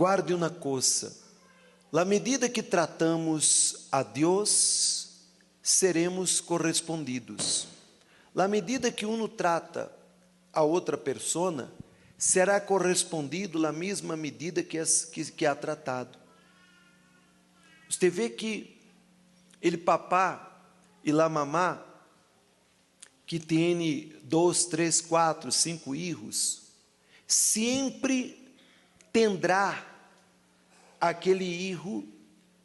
Guarde uma coisa: na medida que tratamos a Deus, seremos correspondidos. Na medida que um trata a outra pessoa, será correspondido na mesma medida que, as, que, que há tratado. Você vê que ele papá e lá mamá, que tem dois, três, quatro, cinco filhos, sempre tendrá aquele hijo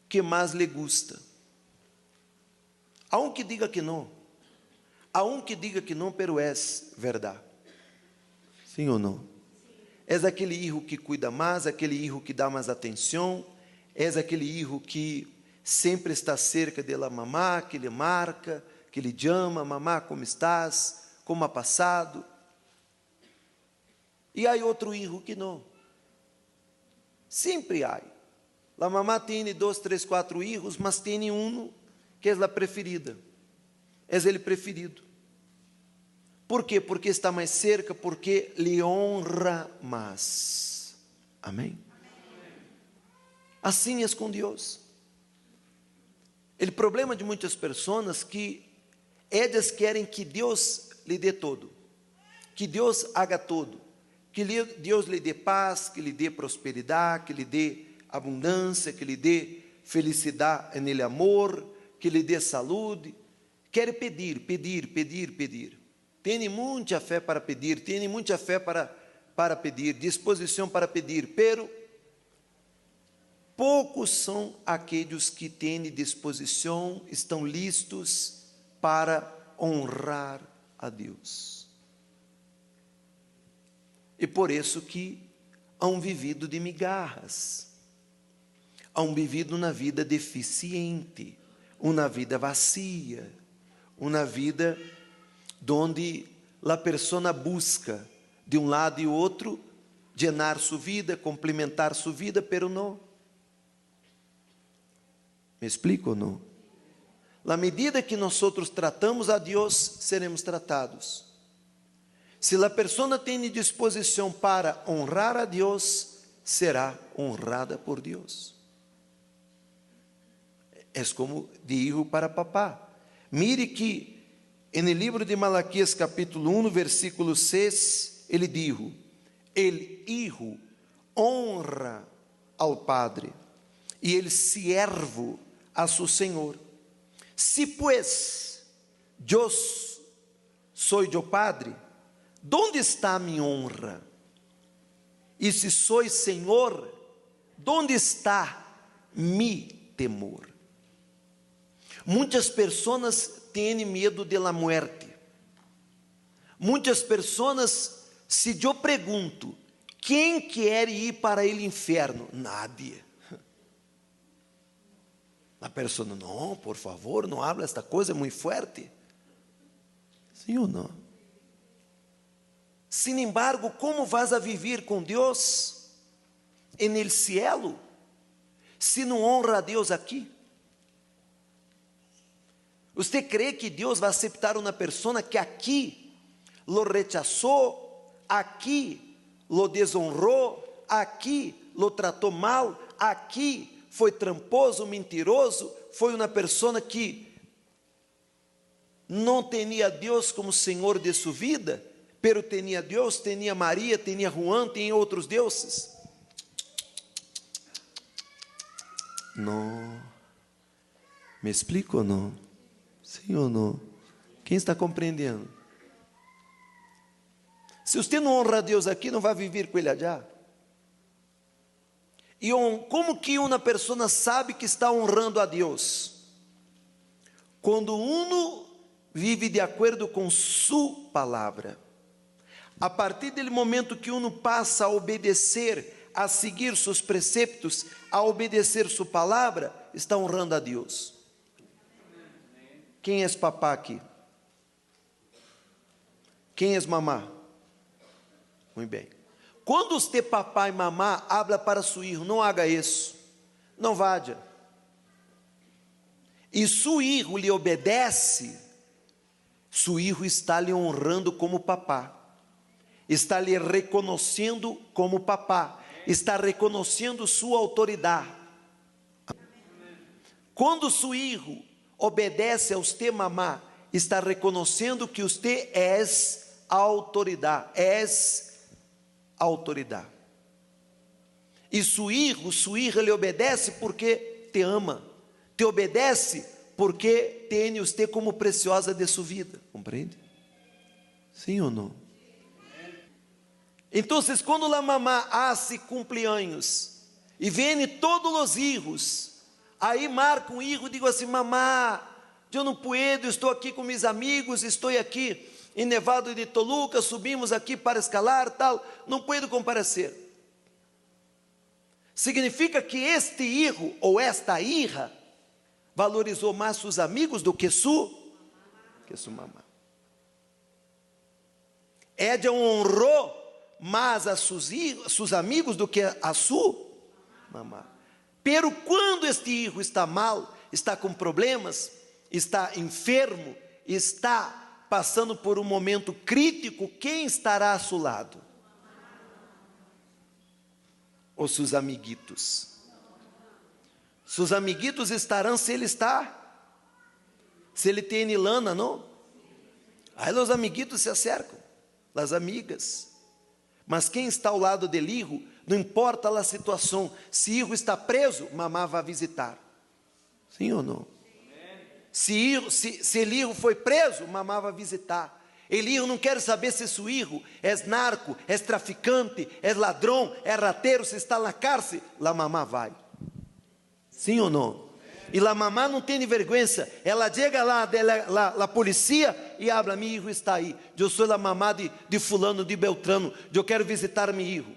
que mais lhe gusta. Há um que diga que não. Há um que diga que não, pero é verdade. Sim ou não? És aquele hijo que cuida mais, aquele hijo que dá mais atenção, és aquele hijo que sempre está cerca de la mamá, que lhe marca, que lhe chama, mamá, como estás? Como ha passado? E há outro hijo que não. Sempre há. A mamá tem dois, três, quatro hijos, mas tem um que é a preferida. É ele preferido. Por quê? Porque está mais cerca, porque lhe honra mais. Amém? Assim é com Deus. O problema de muitas pessoas que elas querem que Deus lhe dê todo, que Deus haga todo, que Deus lhe dê paz, que lhe dê prosperidade, que lhe dê abundância, que lhe dê felicidade nele amor, que lhe dê saúde. Quer pedir, pedir, pedir, pedir. Tem muita fé para pedir, tem muita fé para, para pedir, disposição para pedir, pero poucos são aqueles que têm disposição, estão listos para honrar a Deus. E por isso que hão vivido de migarras, hão vivido uma vida deficiente, uma vida vazia, uma vida onde a pessoa busca de um lado e outro llenar sua vida, complementar sua vida, pero não. Me explico ou não? Na medida que nós outros tratamos a Deus, seremos tratados. Se a pessoa tem disposição para honrar a Deus, será honrada por Deus. É como digo para papá. Mire que no livro de Malaquias, capítulo 1, versículo 6, ele diz: El hijo honra ao padre e ele siervo a seu senhor. Se pues eu sou o padre, Donde está a minha honra? E se sois Senhor, donde está mi temor? Muitas pessoas têm medo de la muerte. Muitas pessoas, se eu pergunto, quem quer ir para o inferno? Nadie. A pessoa, não, por favor, não habla esta coisa, é muito forte. Sim ou não? Sin embargo, como vas a viver com Deus en el cielo se não honra a Deus aqui? Você crê que Deus vai aceitar uma pessoa que aqui lo rechazou, aqui lo desonrou, aqui lo tratou mal, aqui foi tramposo, mentiroso, foi uma pessoa que não tinha Deus como Senhor de sua vida? Pero tinha Deus, tinha Maria, tinha Juan, tinha outros deuses. Não. Me explico ou não? Sim ou não? Quem está compreendendo? Se você não honra a Deus aqui, não vai viver com Ele allá. E como que uma pessoa sabe que está honrando a Deus? Quando um vive de acordo com Sua palavra. A partir do momento que uno passa a obedecer, a seguir seus preceptos, a obedecer sua palavra, está honrando a Deus. Quem é papá aqui? Quem é mamá? Muito bem. Quando você papai e mamá habla para seu filho, não haga isso. Não vá. E seu filho lhe obedece, seu filho está lhe honrando como papá está lhe reconhecendo como papá. está reconhecendo sua autoridade. Quando seu filho obedece a você, mamá, está reconhecendo que você é autoridade, és autoridade. E seu filho, sua filha lhe obedece porque te ama, te obedece porque tem você como preciosa de sua vida, compreende? Sim ou não? Então, quando a mamá hace cumpleaños e vem todos os filhos, aí marca um filho e digo assim: mamá, eu não puedo, estou aqui com meus amigos, estou aqui em Nevado de Toluca, subimos aqui para escalar, tal, não puedo comparecer. Significa que este hijo ou esta hija valorizou mais seus amigos do que su, que sua mamá. Ella honrou mais a seus, seus amigos do que a sua mamá. Pero quando este hijo está mal, está com problemas, está enfermo, está passando por um momento crítico, quem estará a seu lado? Os seus amiguitos. Seus amiguitos estarão se ele está, se ele tem lana, não? Aí os amiguitos se acercam, as amigas. Mas quem está ao lado de Ligo, não importa a situação, se Ligo está preso, mamá vai visitar. Sim ou não? Se, se, se Elihu foi preso, mamá vai visitar. Elihu não quer saber se seu filho é narco, é traficante, é ladrão, é rateiro, se está na cárcere, lá mamá vai. Sim ou não? E lá mamá não tem vergonha, ela chega lá, lá, polícia e habla, meu filho está aí, eu sou a mamá de, de fulano, de Beltrano, eu quero visitar meu filho.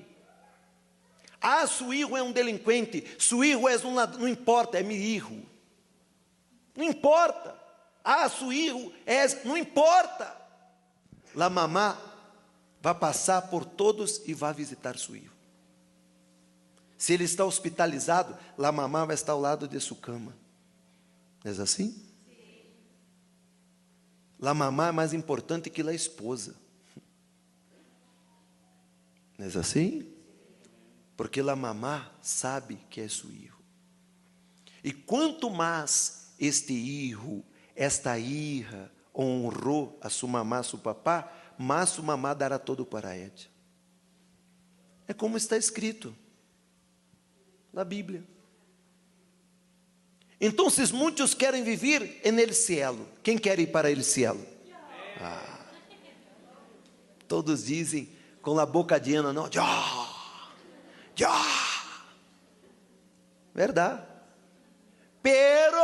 Ah, seu filho é um delinquente, seu filho é um ladrão, não importa, é meu filho. Não importa. Ah, seu filho é, não importa. Lá mamá vai passar por todos e vai visitar seu filho. Se ele está hospitalizado, lá mamá vai estar ao lado de sua cama. É assim? La mamá é mais importante que la esposa. Não é assim? Porque la mamá sabe que é seu filho. E quanto mais este filho, esta hija, honrou a sua mamá, seu papá, mais sua mamá dará todo para ela. É como está escrito na Bíblia. Então, muitos querem viver el cielo. Quem quer ir para el cielo? Ah. Todos dizem com a boca llena, não? Já, já. Verdade. Pero,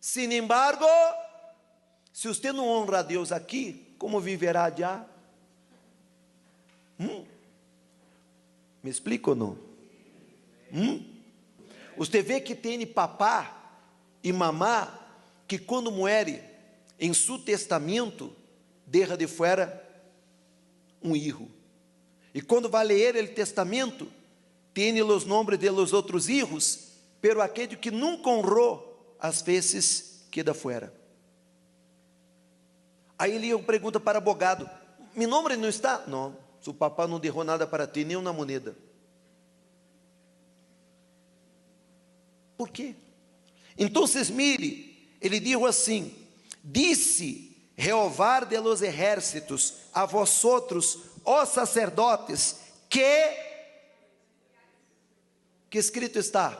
sin embargo, se você não honra a Deus aqui, como viverá já? Hum? Me explica ou não? Hum? Você vê que tem papá e mamá que quando muere em seu testamento deixa de fora um hijo. E quando vai ler o testamento, tem os nomes de los outros hijos, pero aquele que nunca honrou, às vezes queda fora. Aí ele pergunta para o abogado: "Mi nome não está?" Não, seu papá não derrou nada para ti, nem uma moneda. Por quê? Então, mire, ele dijo assim: Disse Jeová de los ejércitos a vosotros, ó sacerdotes, que que escrito está?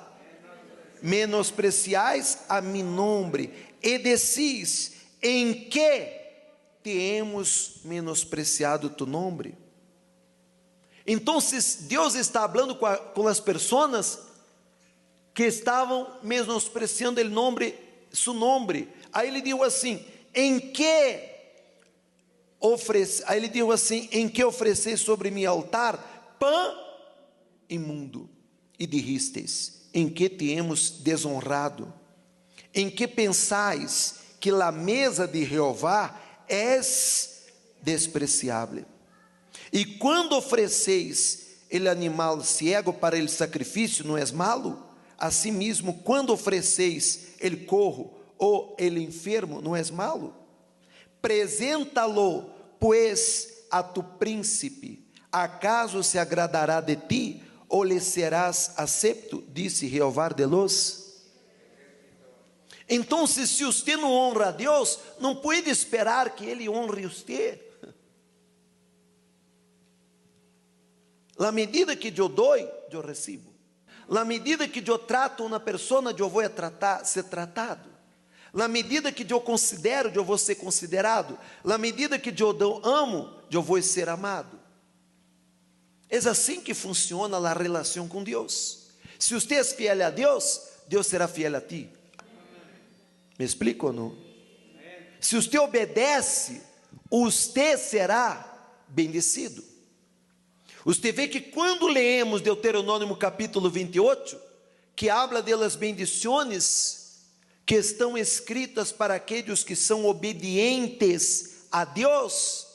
Menospreciais a mi nombre e decís em que temos menospreciado tu nome? Então, Deus está falando com, com as pessoas que estavam menospreciando o nome, seu nome. Aí ele disse assim: em que oferece, aí ele disse assim: em que oferecer sobre meu altar pão imundo e diristes, em que temos desonrado, em que pensais que a mesa de Jeová é despreciável. E quando ofereceis ele animal ciego para ele sacrifício, não és malo? Asimismo, quando ofereceis ele corro ou ele enfermo, não és malo? Presenta-lo, pois, a tu príncipe, acaso se agradará de ti, ou lhe serás acepto? Disse Jeová de los. Então, se você não honra a Deus, não pode esperar que Ele honre você. Na medida que eu dou, eu recebo. Na medida que eu trato uma pessoa, eu vou tratar, ser tratado. Na medida que eu considero, eu vou ser considerado. Na medida que eu amo, eu vou ser amado. É assim que funciona a relação com Deus. Se você é fiel a Deus, Deus será fiel a ti. Me explico ou não? Se você obedece, você será bendecido. Você vê que quando leemos Deuteronômio capítulo 28, que habla das bendições que estão escritas para aqueles que são obedientes a Deus,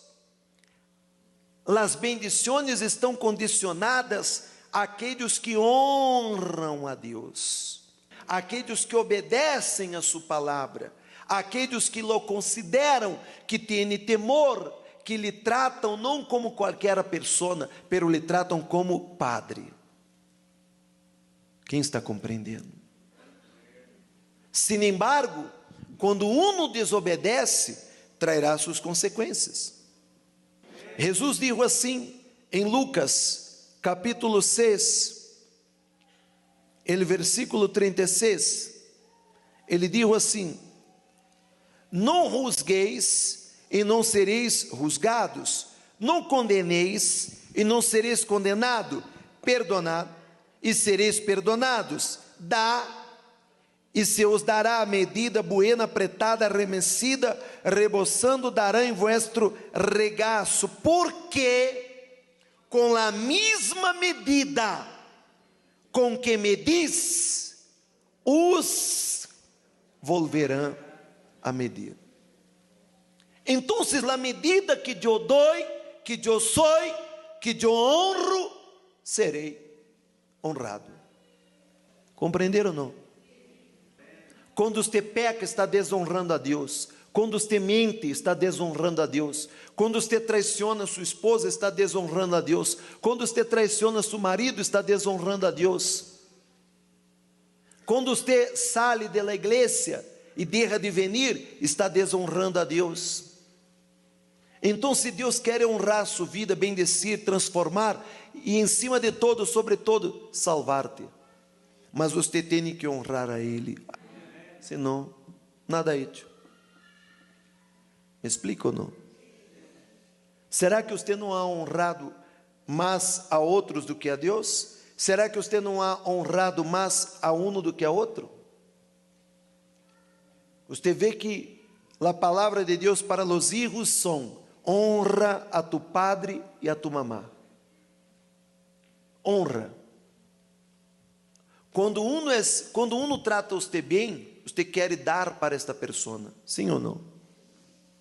as bendições estão condicionadas àqueles que honram a Deus, àqueles que obedecem a Sua palavra, àqueles que lo consideram, que têm temor, que lhe tratam não como qualquer pessoa, pero lhe tratam como padre. Quem está compreendendo? Sin embargo, quando um desobedece, trairá suas consequências. Jesus dijo assim em Lucas, capítulo 6, ele versículo 36, ele dijo assim: Não rusgueis e não sereis rusgados. Não condeneis e não sereis condenado. Perdonado e sereis perdonados. Dá e se os dará a medida buena, apretada, arremessida, reboçando, dará em vuestro regaço. Porque com a mesma medida com que medis, os volverão a medir. Então, na medida que eu dou, que eu sou, que eu honro, serei honrado. Compreenderam ou não? Quando você peca, está desonrando a Deus. Quando você mente, está desonrando a Deus. Quando você traiciona sua esposa, está desonrando a Deus. Quando você traiciona seu marido, está desonrando a Deus. Quando você sai da igreja e deixa de venir, está desonrando a Deus. Então, se Deus quer honrar sua vida, bendecir, transformar e, em cima de todo, sobretudo, salvar-te, mas você tem que honrar a Ele, senão, nada é hecho. Me explica ou não? Será que você não ha honrado mais a outros do que a Deus? Será que você não ha honrado mais a um do que a outro? Você vê que a palavra de Deus para os hijos são honra a tu padre e a tu mamá. Honra. Quando uno, é, quando uno trata você bem, você quer dar para esta pessoa, sim ou não?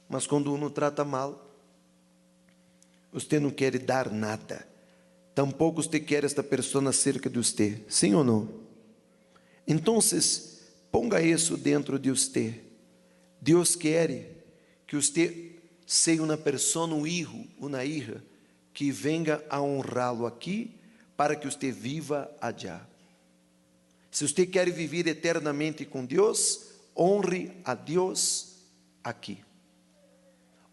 Mas quando uno trata mal, você não quer dar nada. Tampouco você quer esta pessoa cerca de você, sim ou não? Então, ponga isso dentro de você. Deus quer que você seja uma pessoa, um hijo, uma hija, que venga a honrá-lo aqui, para que você viva allá. Se você quer viver eternamente com Deus, honre a Deus aqui.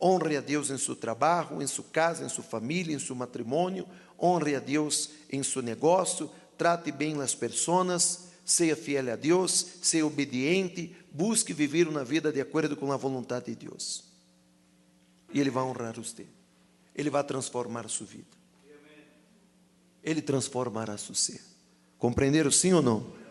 Honre a Deus em seu trabalho, em sua casa, em sua família, em seu matrimônio. Honre a Deus em seu negócio. Trate bem as pessoas. Seja fiel a Deus. Seja obediente. Busque viver uma vida de acordo com a vontade de Deus e Ele vai honrar você. Ele vai transformar sua vida. Ele transformará seu ser. Compreenderam sim ou não?